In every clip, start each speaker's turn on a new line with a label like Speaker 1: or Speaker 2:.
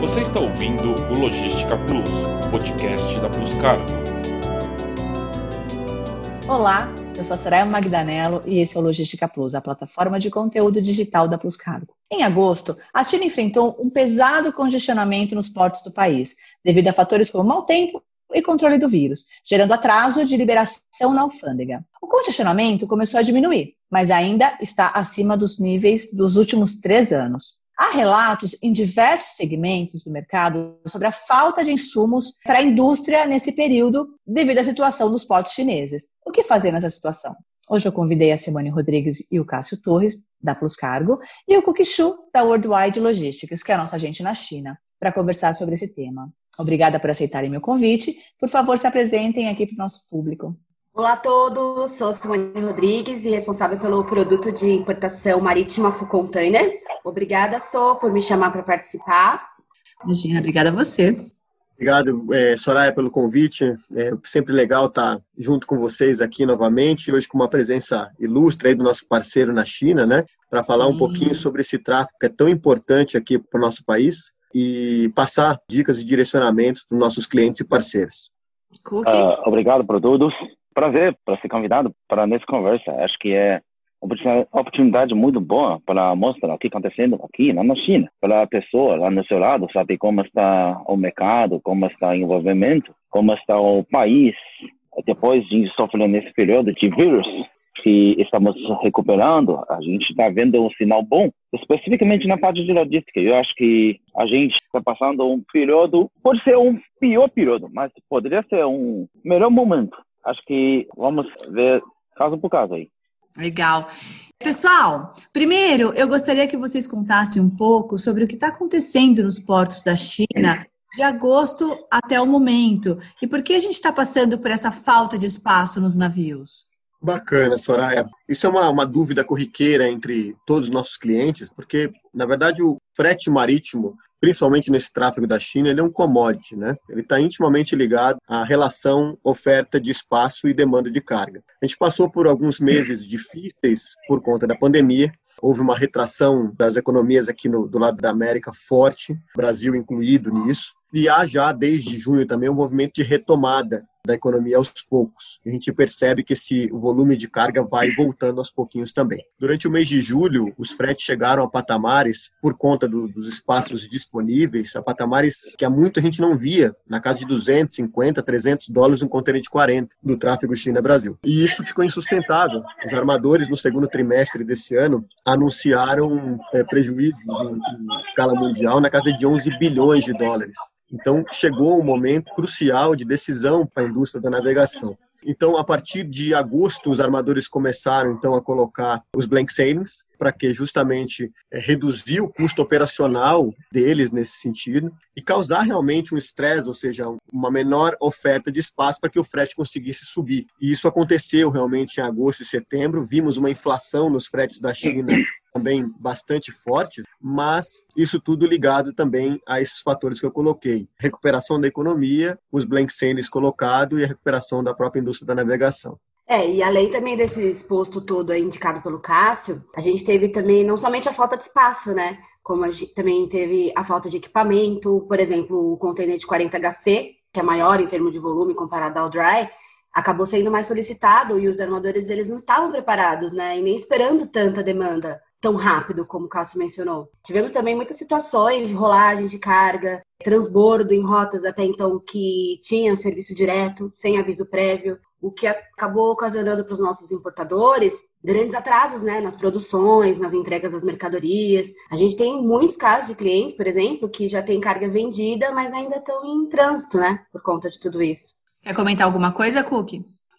Speaker 1: Você está ouvindo o Logística Plus, podcast da Plus Cargo.
Speaker 2: Olá, eu sou a Soraya Magdanello e esse é o Logística Plus, a plataforma de conteúdo digital da Plus Cargo. Em agosto, a China enfrentou um pesado congestionamento nos portos do país, devido a fatores como mau tempo e controle do vírus, gerando atraso de liberação na alfândega. O congestionamento começou a diminuir, mas ainda está acima dos níveis dos últimos três anos. Há relatos em diversos segmentos do mercado sobre a falta de insumos para a indústria nesse período, devido à situação dos portos chineses. O que fazer nessa situação? Hoje eu convidei a Simone Rodrigues e o Cássio Torres, da Plus Cargo, e o Kukishu, da Worldwide Logistics, que é a nossa agente na China, para conversar sobre esse tema. Obrigada por aceitarem meu convite. Por favor, se apresentem aqui para o nosso público.
Speaker 3: Olá a todos, sou Simone Rodrigues e responsável pelo produto de importação marítima Full Container. Obrigada, Sou, por me chamar para participar.
Speaker 2: Imagina, obrigada a você.
Speaker 4: Obrigado, é, Soraya, pelo convite. É sempre legal estar junto com vocês aqui novamente, hoje com uma presença ilustre aí do nosso parceiro na China, né? Para falar um pouquinho sobre esse tráfego que é tão importante aqui para o nosso país e passar dicas e direcionamentos para os nossos clientes e parceiros.
Speaker 5: Uh, obrigado para todos prazer para ser convidado para nessa conversa. Acho que é oportunidade muito boa para mostrar o que está acontecendo aqui na China, para a pessoa lá no seu lado saber como está o mercado, como está o envolvimento, como está o país depois de sofrer nesse período de vírus que estamos recuperando, a gente está vendo um sinal bom, especificamente na parte de logística. Eu acho que a gente está passando um período, pode ser um pior período, mas poderia ser um melhor momento acho que vamos ver caso por caso aí.
Speaker 2: Legal. Pessoal, primeiro eu gostaria que vocês contassem um pouco sobre o que está acontecendo nos portos da China de agosto até o momento e por que a gente está passando por essa falta de espaço nos navios.
Speaker 4: Bacana, Soraya. Isso é uma, uma dúvida corriqueira entre todos os nossos clientes, porque, na verdade, o frete marítimo principalmente nesse tráfego da China, ele é um commodity, né? Ele está intimamente ligado à relação oferta de espaço e demanda de carga. A gente passou por alguns meses difíceis por conta da pandemia, houve uma retração das economias aqui no, do lado da América forte, Brasil incluído nisso, e há já desde junho também um movimento de retomada da economia aos poucos. A gente percebe que esse volume de carga vai voltando aos pouquinhos também. Durante o mês de julho, os fretes chegaram a patamares, por conta do, dos espaços disponíveis, a patamares que há muito a gente não via, na casa de 250, 300 dólares um container de 40 do tráfego China-Brasil. E isso ficou insustentável. Os armadores, no segundo trimestre desse ano, anunciaram é, prejuízos em, em escala mundial na casa de 11 bilhões de dólares. Então, chegou um momento crucial de decisão para a indústria da navegação. Então, a partir de agosto, os armadores começaram então a colocar os blank sailings para que justamente é, reduzir o custo operacional deles nesse sentido e causar realmente um estresse, ou seja, uma menor oferta de espaço para que o frete conseguisse subir. E isso aconteceu realmente em agosto e setembro. Vimos uma inflação nos fretes da China também bastante fortes, mas isso tudo ligado também a esses fatores que eu coloquei: recuperação da economia, os blank sailings colocados e a recuperação da própria indústria da navegação.
Speaker 3: É, e além também desse exposto todo aí indicado pelo Cássio, a gente teve também não somente a falta de espaço, né? Como a gente também teve a falta de equipamento, por exemplo, o container de 40 HC, que é maior em termos de volume comparado ao dry, acabou sendo mais solicitado e os armadores eles não estavam preparados, né? E nem esperando tanta demanda tão rápido como o Cássio mencionou. Tivemos também muitas situações de rolagem de carga, transbordo em rotas até então que tinham serviço direto, sem aviso prévio, o que acabou ocasionando para os nossos importadores grandes atrasos né, nas produções, nas entregas das mercadorias. A gente tem muitos casos de clientes, por exemplo, que já têm carga vendida, mas ainda estão em trânsito, né, por conta de tudo isso.
Speaker 2: Quer comentar alguma coisa, Cook?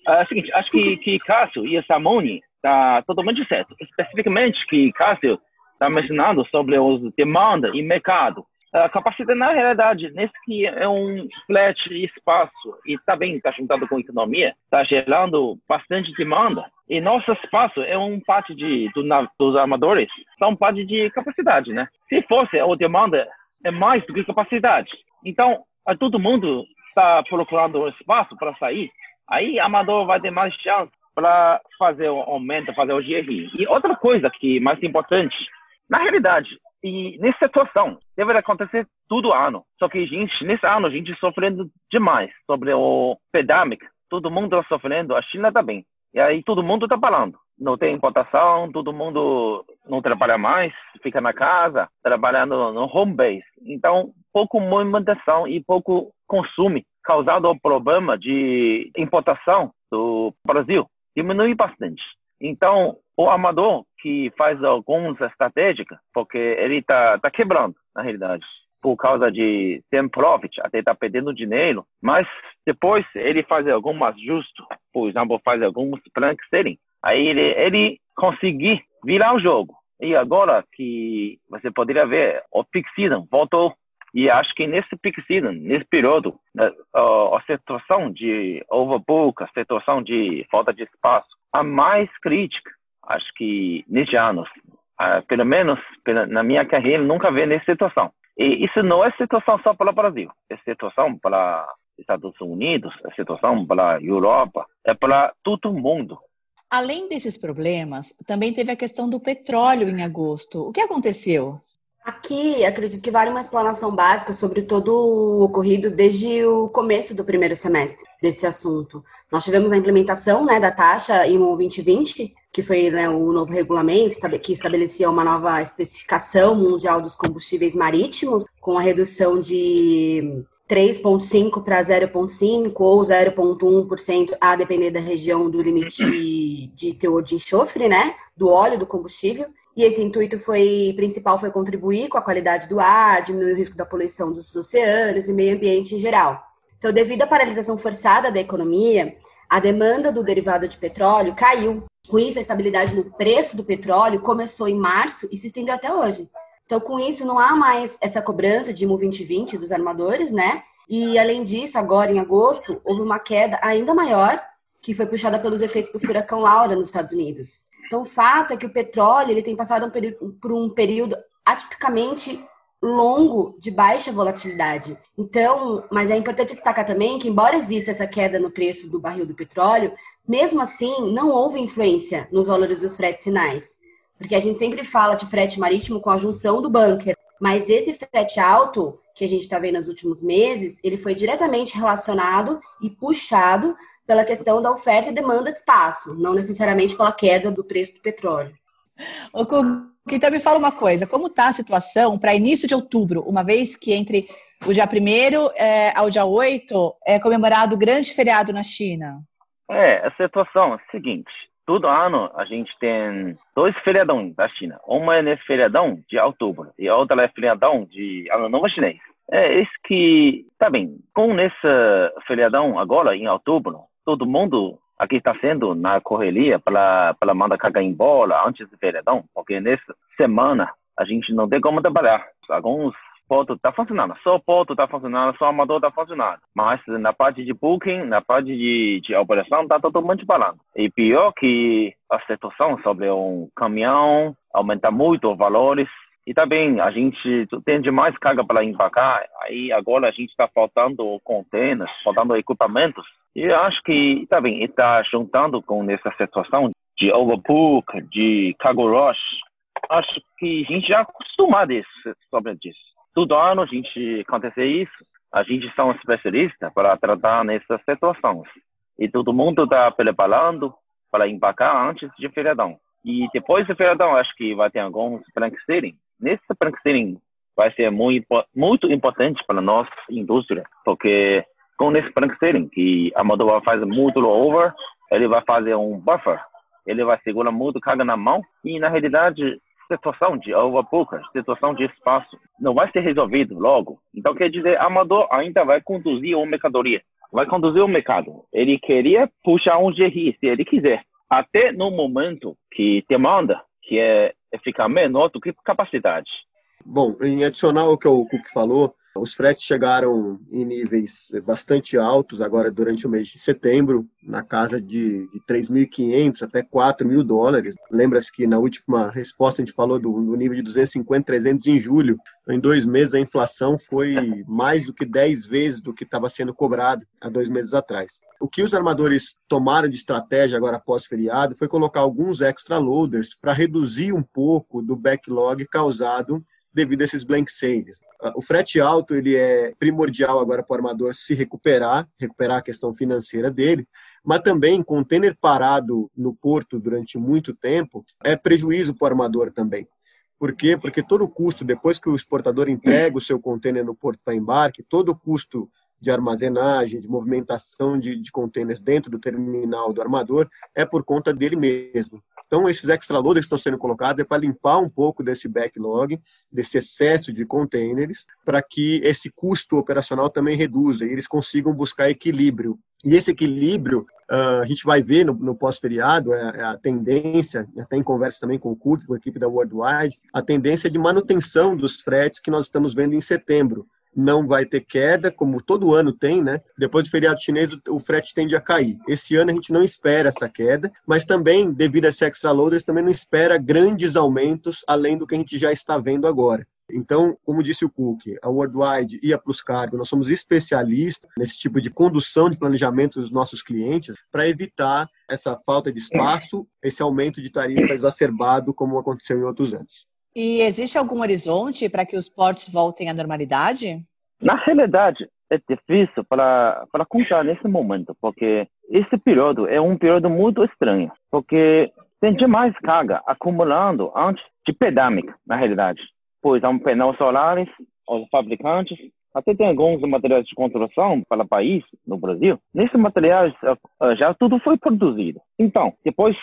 Speaker 5: É o seguinte, acho que, que Cássio e a Samone está totalmente certo. Especificamente que Cássio está mencionando sobre os demanda e mercado. A capacidade, na realidade, nesse que é um flat espaço e também está juntado com economia, está gerando bastante demanda. E nosso espaço é um parte de, do, dos armadores, são parte de capacidade, né? Se fosse a demanda é mais do que capacidade. Então, todo mundo está procurando espaço para sair, aí amador vai ter mais chance para fazer o aumento, fazer o GRI. E outra coisa que mais importante, na realidade, E nessa situação, deve acontecer todo ano. Só que, gente, nesse ano, a gente sofrendo demais sobre o pandemic. Todo mundo está sofrendo, a China também. Tá e aí todo mundo está falando. Não tem importação, todo mundo não trabalha mais, fica na casa, trabalhando no home base. Então, pouco movimentação e pouco consumo causado o problema de importação do Brasil diminui bastante. Então, o amador que faz algumas estratégias, porque ele está tá quebrando, na realidade, por causa de sem profit, até está perdendo dinheiro, mas depois ele faz algum ajuste, por exemplo, faz alguns plank setting, aí ele, ele conseguir virar o jogo. E agora que você poderia ver, o season voltou e acho que nesse season, nesse período, né, a, situação de overbook, a situação de falta de espaço, a mais crítica, acho que neste ano, pelo menos na minha carreira, nunca vi nessa situação. E isso não é situação só para o Brasil, é situação para Estados Unidos, é situação para Europa, é para todo mundo.
Speaker 2: Além desses problemas, também teve a questão do petróleo em agosto. O que aconteceu?
Speaker 3: Aqui, acredito que vale uma explanação básica sobre todo o ocorrido desde o começo do primeiro semestre desse assunto. Nós tivemos a implementação né, da taxa IMO 2020, que foi né, o novo regulamento que estabelecia uma nova especificação mundial dos combustíveis marítimos, com a redução de 3,5% para 0,5% ou 0,1% a depender da região do limite de teor de enxofre, né, do óleo do combustível. E esse intuito foi principal foi contribuir com a qualidade do ar, diminuir o risco da poluição dos oceanos e meio ambiente em geral. Então, devido à paralisação forçada da economia, a demanda do derivado de petróleo caiu. Com isso, a estabilidade no preço do petróleo começou em março e se estendeu até hoje. Então, com isso, não há mais essa cobrança de IMU 2020 dos armadores, né? E, além disso, agora em agosto, houve uma queda ainda maior, que foi puxada pelos efeitos do furacão Laura nos Estados Unidos. Então, o fato é que o petróleo ele tem passado um por um período atipicamente longo de baixa volatilidade. Então, mas é importante destacar também que, embora exista essa queda no preço do barril do petróleo, mesmo assim, não houve influência nos valores dos fretes sinais. Porque a gente sempre fala de frete marítimo com a junção do bunker, mas esse frete alto que a gente está vendo nos últimos meses, ele foi diretamente relacionado e puxado pela questão da oferta e demanda de espaço, não necessariamente pela queda do preço do petróleo.
Speaker 2: Ô, então me fala uma coisa, como está a situação para início de outubro, uma vez que entre o dia 1 é, ao dia 8 é comemorado o grande feriado na China?
Speaker 5: É, a situação é a seguinte, todo ano a gente tem dois feriadões da China. Uma é nesse feriadão de outubro e a outra é feriadão de Ano Novo Chinês. É isso que, tá bem, com nesse feriadão agora, em outubro, todo mundo aqui está sendo na correria para para mandar carga embora antes do feriadão, porque nessa semana a gente não tem como trabalhar. Alguns portos estão tá funcionando, só o porto está funcionando, só o amador está funcionando. Mas na parte de booking, na parte de, de operação, está todo mundo parando. E pior que a situação sobre um caminhão aumenta muito os valores, e também a gente tem demais carga para embarcar, aí agora a gente está faltando containers, faltando equipamentos. E acho que também está juntando com essa situação de overbook, de cargo rush. Acho que a gente já acostumado isso, sobre isso. Todo ano a gente acontece isso. A gente são especialistas para tratar nessas situações. E todo mundo está preparando para embarcar antes de feriadão. E depois do feriadão, acho que vai ter alguns blank sailing nesse Frankenstein vai ser muito, muito importante para a nossa indústria, porque com esse Frankenstein, que a motor faz muito over, ele vai fazer um buffer, ele vai segurar muito carga na mão e, na realidade, situação de overbook, situação de espaço, não vai ser resolvido logo. Então, quer dizer, a motor ainda vai conduzir uma mercadoria, vai conduzir o mercado. Ele queria puxar um GRI, se ele quiser. Até no momento que demanda, que é ficar menor do que capacidade.
Speaker 4: Bom, em adicional ao que o Cook falou, os fretes chegaram em níveis bastante altos agora durante o mês de setembro, na casa de, de 3.500 até 4.000 dólares. Lembra-se que na última resposta a gente falou do, do, nível de 250, 300 em julho. Em dois meses a inflação foi mais do que 10 vezes do que estava sendo cobrado há dois meses atrás. O que os armadores tomaram de estratégia agora após feriado foi colocar alguns extra loaders para reduzir um pouco do backlog causado devido a esses blank sailings. O frete alto ele é primordial agora para o armador se recuperar, recuperar a questão financeira dele, mas também container parado no porto durante muito tempo é prejuízo para o armador também. Por quê? Porque todo o custo, depois que o exportador entrega o seu container no porto para embarque, todo o custo de armazenagem, de movimentação de, de containers dentro do terminal do armador é por conta dele mesmo. Então, esses extra loaders que estão sendo colocados é para limpar um pouco desse backlog, desse excesso de containers, para que esse custo operacional também reduza e eles consigam buscar equilíbrio. E esse equilíbrio, uh, a gente vai ver no, no pós-feriado, é, é, a tendência, até em conversa também com o Cook, com a equipe da Worldwide, a tendência de manutenção dos fretes que nós estamos vendo em setembro não vai ter queda, como todo ano tem, né? Depois do feriado chinês, o frete tende a cair. Esse ano a gente não espera essa queda, mas também, devido a esse extra loaders, também não espera grandes aumentos além do que a gente já está vendo agora. Então, como disse o Cook, a Worldwide e a Plus Cargo, nós somos especialistas nesse tipo de condução de planejamento dos nossos clientes para evitar essa falta de espaço, esse aumento de tarifa exacerbado como aconteceu em outros anos.
Speaker 2: E existe algum horizonte para que os portos voltem à normalidade?
Speaker 5: Na realidade, é difícil para, para contar nesse momento, porque esse período é um período muito estranho, porque tem demais carga acumulando antes de pandemia, na realidade. Pois há um pneus solares, os fabricantes, até tem alguns materiais de construção para o país, no Brasil. Nesses materiais eh, eh, já tudo foi produzido. Então, depois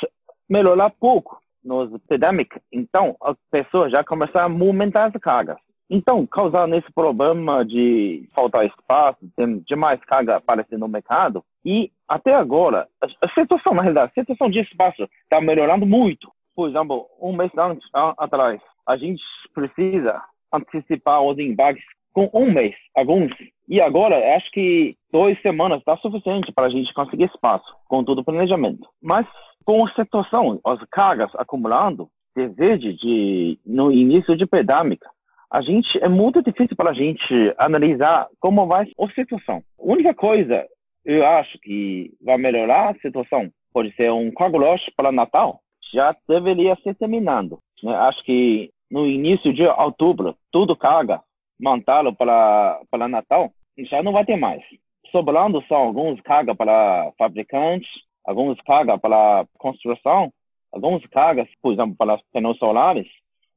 Speaker 5: melhorar pouco, nos epidemic, então as pessoas já começaram a movimentar as cargas. Então, causando esse problema de faltar espaço, tem demais carga aparecendo no mercado, e até agora, a situação, na realidade, a situação de espaço está melhorando muito. Por exemplo, um mês antes, atrás, a gente precisa antecipar os embarques com um mês, alguns. E agora, acho que duas semanas está suficiente para a gente conseguir espaço, com todo o planejamento. Mas com a situação, as cargas acumulando, desde de, no início de pandemia, a gente é muito difícil para a gente analisar como vai a situação. A única coisa, eu acho que vai melhorar a situação, pode ser um cargo para Natal, já deveria ser terminando. Né? Acho que no início de outubro, tudo carga, montá-lo para, para Natal, já não vai ter mais. Sobrando só alguns cargas para fabricantes, algumas cargas para construção, algumas cargas, por exemplo, para pneus solares.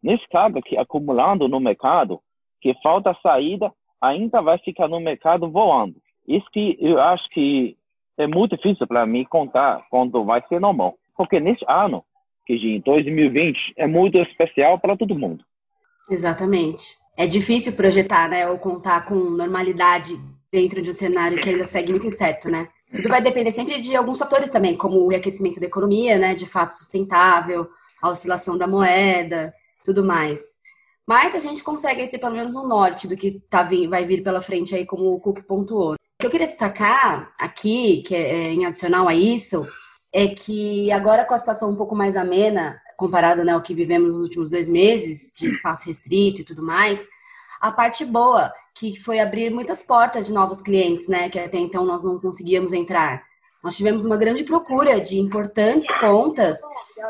Speaker 5: Nesse carga que acumulando no mercado, que falta saída, ainda vai ficar no mercado voando. Isso que eu acho que é muito difícil para mim contar quando vai ser normal. Porque nesse ano, que em 2020, é muito especial para todo mundo.
Speaker 3: Exatamente. É difícil projetar, né, ou contar com normalidade dentro de um cenário que ainda segue muito incerto, né? Tudo vai depender sempre de alguns fatores também, como o reaquecimento da economia, né, de fato sustentável, a oscilação da moeda, tudo mais. Mas a gente consegue ter pelo menos um norte do que tá, vai vir pela frente aí, como o Cook pontuou. O que eu queria destacar aqui, que é, é em adicional a isso, é que agora com a situação um pouco mais amena, comparado né, ao que vivemos nos últimos dois meses, de espaço restrito e tudo mais, a parte boa que foi abrir muitas portas de novos clientes, né? Que até então nós não conseguíamos entrar. Nós tivemos uma grande procura de importantes pontas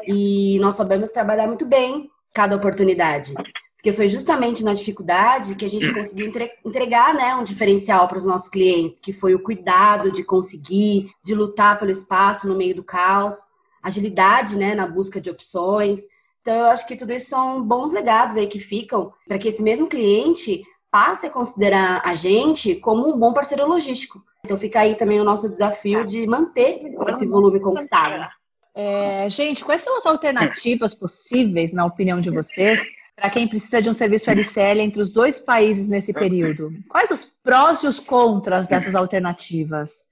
Speaker 3: e nós sabemos trabalhar muito bem cada oportunidade. Porque foi justamente na dificuldade que a gente conseguiu entregar né, um diferencial para os nossos clientes, que foi o cuidado de conseguir, de lutar pelo espaço no meio do caos, agilidade né, na busca de opções. Então, eu acho que tudo isso são bons legados aí que ficam para que esse mesmo cliente passe a considerar a gente como um bom parceiro logístico. Então fica aí também o nosso desafio de manter esse volume conquistado.
Speaker 2: É, gente, quais são as alternativas possíveis, na opinião de vocês, para quem precisa de um serviço LCL entre os dois países nesse período? Quais os prós e os contras dessas alternativas?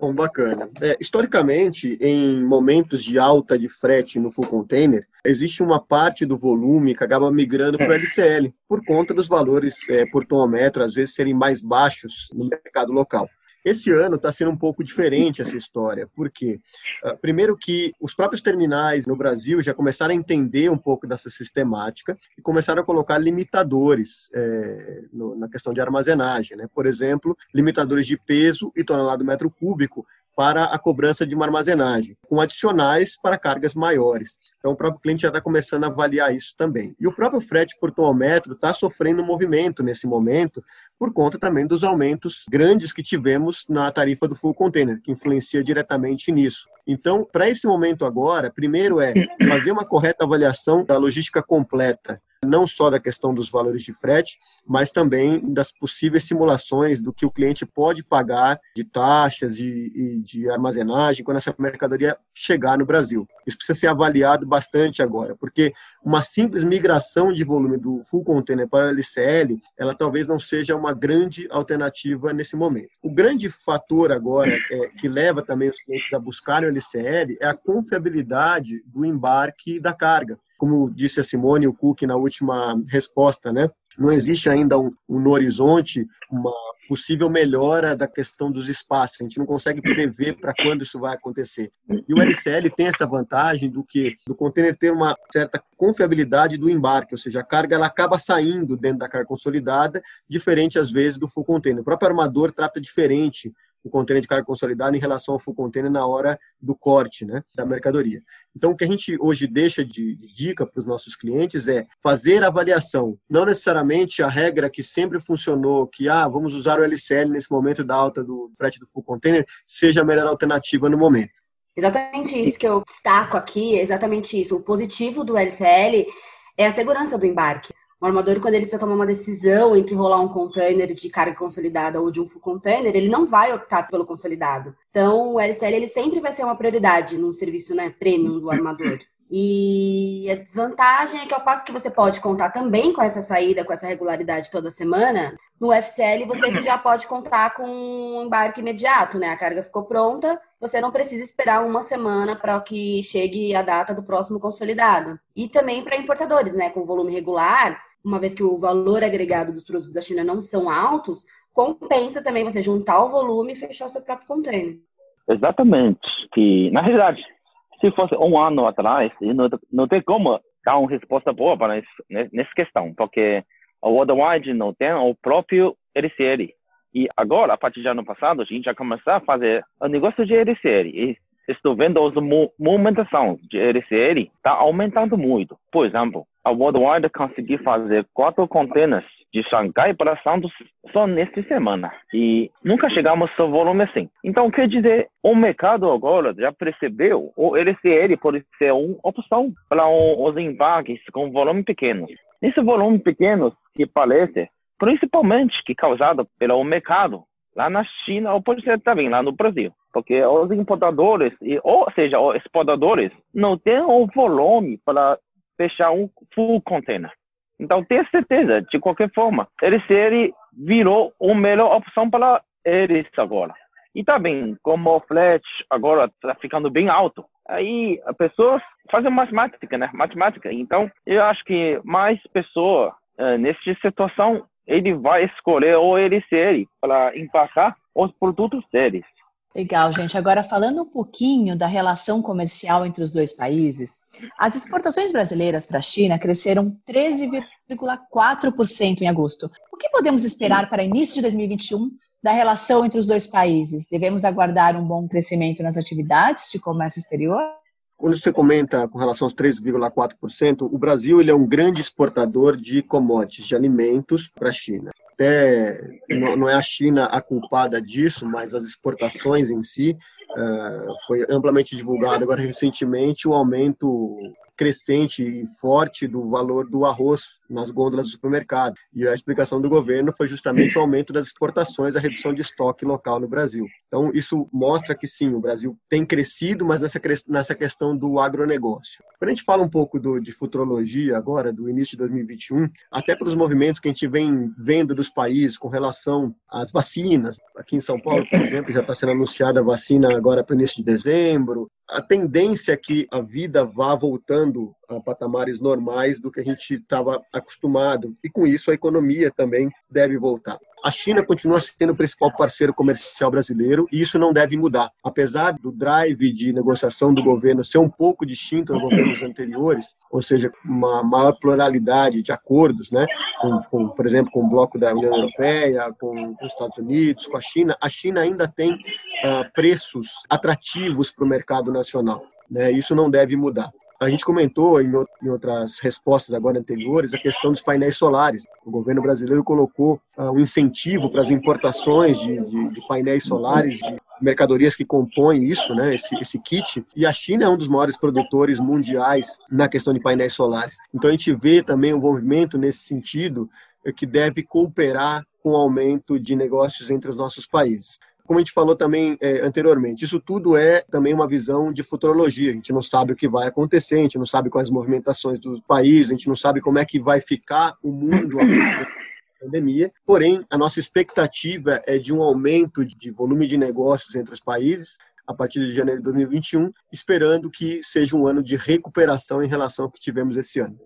Speaker 4: Bom, bacana. É, historicamente, em momentos de alta de frete no full container, existe uma parte do volume que acaba migrando para o LCL, por conta dos valores é, por tonometro, às vezes, serem mais baixos no mercado local. Esse ano está sendo um pouco diferente essa história, porque uh, primeiro que os próprios terminais no Brasil já começaram a entender um pouco dessa sistemática e começaram a colocar limitadores é, no, na questão de armazenagem, né? Por exemplo, limitadores de peso e tonelada metro cúbico para a cobrança de uma armazenagem, com adicionais para cargas maiores. Então, o próprio cliente já está começando a avaliar isso também. E o próprio frete por tonelômetro está sofrendo um movimento nesse momento, por conta também dos aumentos grandes que tivemos na tarifa do full container, que influencia diretamente nisso. Então, para esse momento agora, primeiro é fazer uma correta avaliação da logística completa não só da questão dos valores de frete, mas também das possíveis simulações do que o cliente pode pagar de taxas e, e de armazenagem quando essa mercadoria chegar no Brasil. Isso precisa ser avaliado bastante agora, porque uma simples migração de volume do full container para o LCL, ela talvez não seja uma grande alternativa nesse momento. O grande fator agora é, que leva também os clientes a buscarem o LCL é a confiabilidade do embarque da carga como disse a Simone e o Cook na última resposta, né? Não existe ainda um, um, no horizonte uma possível melhora da questão dos espaços. A gente não consegue prever para quando isso vai acontecer. E o LCL tem essa vantagem do que do container ter uma certa confiabilidade do embarque, ou seja, a carga ela acaba saindo dentro da carga consolidada, diferente às vezes do full container. O próprio armador trata diferente o container de carga consolidada em relação ao full container na hora do corte né, da mercadoria. Então, o que a gente hoje deixa de, de dica para os nossos clientes é fazer avaliação, não necessariamente a regra que sempre funcionou, que ah, vamos usar o LCL nesse momento da alta do frete do full container, seja a melhor alternativa no momento.
Speaker 3: Exatamente isso que eu destaco aqui, é exatamente isso. O positivo do LCL é a segurança do embarque. O armador, quando ele precisa tomar uma decisão entre rolar um container de carga consolidada ou de um full container, ele não vai optar pelo consolidado. Então, o LCL ele sempre vai ser uma prioridade num serviço né, premium do armador. E a desvantagem é que ao passo que você pode contar também com essa saída, com essa regularidade toda semana, no FCL você já pode contar com um embarque imediato, né? A carga ficou pronta, você não precisa esperar uma semana para que chegue a data do próximo consolidado. E também para importadores, né? Com volume regular, uma vez que o valor agregado dos produtos da China não são altos, compensa também você juntar o volume e fechar seu próprio container.
Speaker 5: Exatamente. Que, na realidade, se fosse um ano atrás, não, não tem como dar uma resposta boa para isso, nessa questão, porque o Worldwide não tem o próprio LCL. E agora, a partir de ano passado, a gente já começou a fazer o negócio de LCL. E estou vendo as movimentações de LCL está aumentando muito. Por exemplo, a Worldwide conseguiu fazer quatro containers de Xangai para Santos só nesta semana. E nunca chegamos a volume assim. Então, quer dizer, o mercado agora já percebeu o LCL pode ser uma opção para os embarques com volume pequeno. Nesse volume pequeno que parece, principalmente que causado pelo mercado lá na China ou pode ser também lá no Brasil. Porque os importadores, ou seja, os exportadores, não têm o volume para fechar um full container. Então, tenha certeza, de qualquer forma, LCL virou a melhor opção para eles agora. E também, como o flat agora está ficando bem alto, aí as pessoas fazem matemática, né? Matemática. Então, eu acho que mais pessoas, uh, nessa situação, ele vai escolher o LCL para empacar os produtos deles.
Speaker 2: Legal, gente. Agora, falando um pouquinho da relação comercial entre os dois países, as exportações brasileiras para a China cresceram 13,4% em agosto. O que podemos esperar para início de 2021 da relação entre os dois países? Devemos aguardar um bom crescimento nas atividades de comércio exterior?
Speaker 4: Quando você comenta com relação aos 3,4%, o Brasil ele é um grande exportador de commodities, de alimentos para a China. Até não é a China a culpada disso, mas as exportações em si, uh, foi amplamente divulgado agora recentemente o aumento crescente e forte do valor do arroz nas gôndolas do supermercado. E a explicação do governo foi justamente o aumento das exportações, a redução de estoque local no Brasil. Então, isso mostra que sim, o Brasil tem crescido, mas nessa, nessa questão do agronegócio. Quando a gente fala um pouco do, de futurologia agora, do início de 2021, até pelos movimentos que a gente vem vendo dos países com relação às vacinas, aqui em São Paulo, por exemplo, já está sendo anunciada a vacina agora para o início de dezembro, a tendência é que a vida vá voltando a patamares normais do que a gente estava acostumado. E com isso a economia também deve voltar. A China continua sendo o principal parceiro comercial brasileiro e isso não deve mudar. Apesar do drive de negociação do governo ser um pouco distinto aos governos anteriores, ou seja, uma maior pluralidade de acordos, né, com, com, por exemplo, com o bloco da União Europeia, com, com os Estados Unidos, com a China, a China ainda tem uh, preços atrativos para o mercado nacional. Né? Isso não deve mudar. A gente comentou em, outras respostas agora anteriores a questão dos painéis solares. O governo brasileiro colocou uh, um incentivo para as importações de, de, de, painéis solares, de mercadorias que compõem isso, né, esse, esse kit. E a China é um dos maiores produtores mundiais na questão de painéis solares. Então a gente vê também um movimento nesse sentido eh, que deve cooperar com o aumento de negócios entre os nossos países como a gente falou também é, anteriormente, isso tudo é também uma visão de futurologia. A gente não sabe o que vai acontecer, a gente não sabe quais movimentações do país, a gente não sabe como é que vai ficar o mundo após pandemia. Porém, a nossa expectativa é de um aumento de volume de negócios entre os países a partir de janeiro de 2021, esperando que seja um ano de recuperação em relação ao que tivemos esse ano.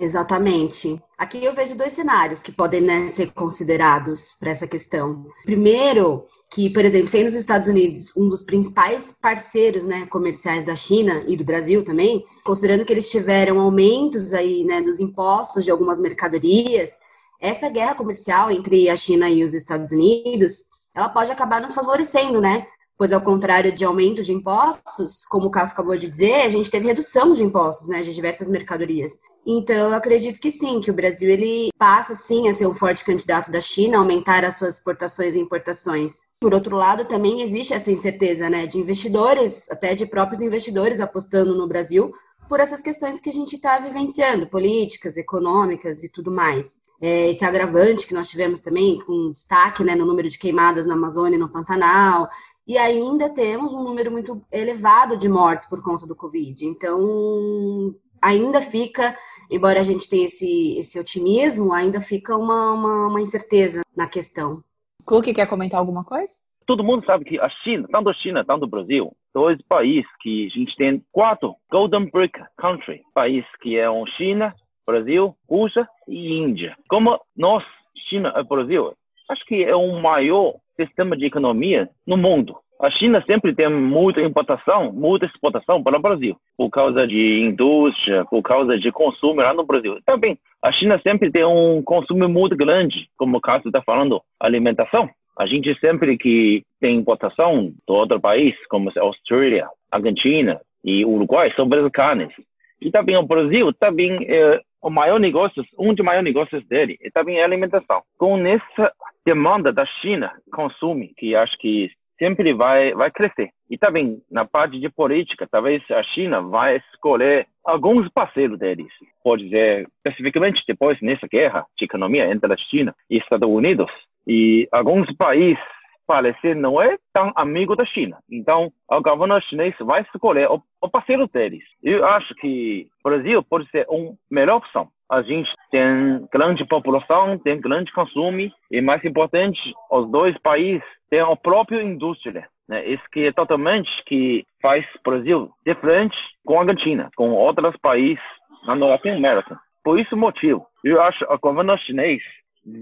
Speaker 3: Exatamente. Aqui eu vejo dois cenários que podem né, ser considerados para essa questão. Primeiro, que, por exemplo, sendo os Estados Unidos um dos principais parceiros né, comerciais da China e do Brasil também, considerando que eles tiveram aumentos aí né, nos impostos de algumas mercadorias, essa guerra comercial entre a China e os Estados Unidos, ela pode acabar nos favorecendo, né? Pois ao contrário de aumento de impostos, como o Cássio acabou de dizer, a gente teve redução de impostos, né, de diversas mercadorias. Então, eu acredito que sim, que o Brasil ele passa sim a ser um forte candidato da China, aumentar as suas exportações e importações. Por outro lado, também existe essa incerteza, né, de investidores, até de próprios investidores apostando no Brasil, por essas questões que a gente está vivenciando, políticas, econômicas e tudo mais. É, esse agravante que nós tivemos também, com destaque né, no número de queimadas na Amazônia e no Pantanal, e ainda temos um número muito elevado de mortes por conta do Covid. Então, ainda fica, embora a gente tenha esse, esse otimismo, ainda fica uma, uma, uma incerteza na questão.
Speaker 2: Cook quer comentar alguma coisa?
Speaker 5: Todo mundo sabe que a China, tanto a China, tanto o Brasil, dois países que a gente tem quatro Golden Brick Country, país que é um China, Brasil, Rússia e Índia. Como nós, China e Brasil, acho que é o maior sistema de economia no mundo. A China sempre tem muita importação, muita exportação para o Brasil, por causa de indústria, por causa de consumo lá no Brasil. Também, a China sempre tem um consumo muito grande, como o caso está falando, alimentação. A gente sempre que tem importação de outro país, como a Austrália, Argentina e Uruguai, as carnes. E também o Brasil também é o maior negócio, um dos maiores negócios dele, e também é alimentação. Com essa demanda da China, consumo, que acho que sempre vai, vai crescer. E também, na parte de política, talvez a China vai escolher alguns parceiros deles. Pode dizer, especificamente depois nessa guerra de economia entre a China e Estados Unidos, e alguns países parecer não é tão amigo da China. Então, o governo chinês vai escolher o, o parceiro deles. Eu acho que o Brasil pode ser uma melhor opção a gente tem grande população, tem grande consumo e mais importante, os dois países têm a própria indústria. Né? Isso que é totalmente que faz o Brasil diferente com a Argentina, com outros países na Norte América. Por esse motivo, eu acho que o governo chinês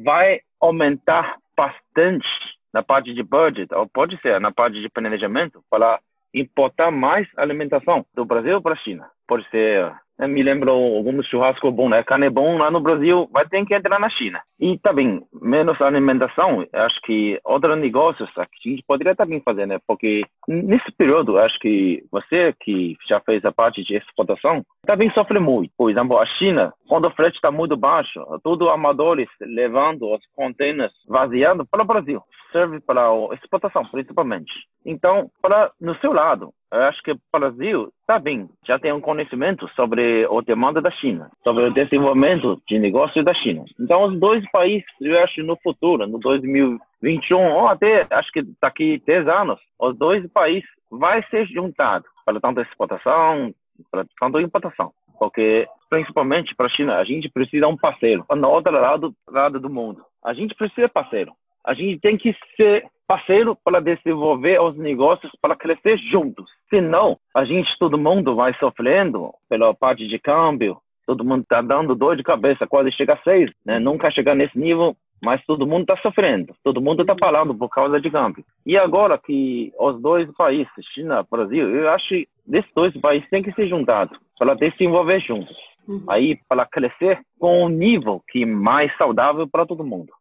Speaker 5: vai aumentar bastante na parte de budget, ou pode ser na parte de planejamento, para importar mais alimentação do Brasil para a China. Pode ser me lembra alguns churrascos bons, né? Carne bom lá no Brasil vai ter que entrar na China. E também, menos alimentação, acho que outros negócios a gente poderia também fazer, né? Porque nesse período, acho que você que já fez a parte de exportação, também sofre muito. Por exemplo, a China, quando o frete está muito baixo, todos amadores levando os containers vaziando para o Brasil. Serve para exportação, principalmente. Então, para no seu lado, eu acho que o Brasil está bem, já tem um conhecimento sobre a demanda da China, sobre o desenvolvimento de negócios da China. Então, os dois países, eu acho, no futuro, no 2021, ou até, acho que daqui 10 anos, os dois países vai ser juntados para tanto exportação, para tanto importação. Porque, principalmente para a China, a gente precisa de um parceiro. No outro lado, lado do mundo, a gente precisa de parceiro. A gente tem que ser parceiro para desenvolver os negócios para crescer juntos. Senão, a gente, todo mundo vai sofrendo pela parte de câmbio, todo mundo está dando dor de cabeça, quase chega a seis, né? Nunca chegar nesse nível, mas todo mundo está sofrendo, todo mundo está falando por causa de câmbio. E agora que os dois países, China Brasil, eu acho que esses dois países têm que ser juntados para desenvolver juntos. Uhum. Aí, para crescer com um nível que é mais saudável para todo mundo.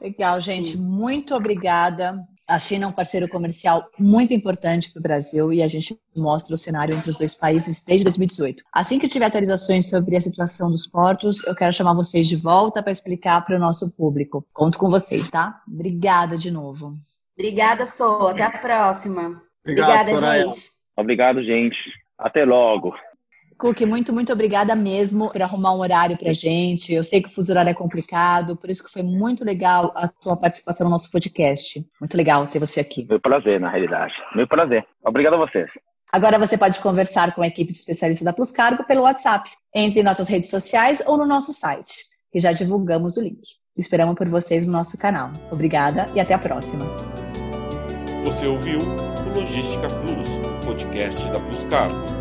Speaker 2: Legal, gente. Sim. Muito obrigada. A China é um parceiro comercial muito importante para o Brasil e a gente mostra o cenário entre os dois países desde 2018. Assim que tiver atualizações sobre a situação dos portos, eu quero chamar vocês de volta para explicar para o nosso público. Conto com vocês, tá? Obrigada de novo.
Speaker 3: Obrigada, Sou. Até a próxima.
Speaker 4: Obrigado,
Speaker 3: Obrigada,
Speaker 4: Soraya.
Speaker 3: gente.
Speaker 5: Obrigado, gente. Até logo.
Speaker 2: Cook, muito, muito obrigada mesmo por arrumar um horário pra gente. Eu sei que o fuso horário é complicado, por isso que foi muito legal a tua participação no nosso podcast. Muito legal ter você aqui.
Speaker 5: Meu prazer, na realidade. Meu prazer. Obrigado a vocês.
Speaker 2: Agora você pode conversar com a equipe de especialistas da Plus Cargo pelo WhatsApp, entre em nossas redes sociais ou no nosso site, que já divulgamos o link. Esperamos por vocês no nosso canal. Obrigada e até a próxima.
Speaker 1: Você ouviu o Logística Plus, podcast da Plus Cargo.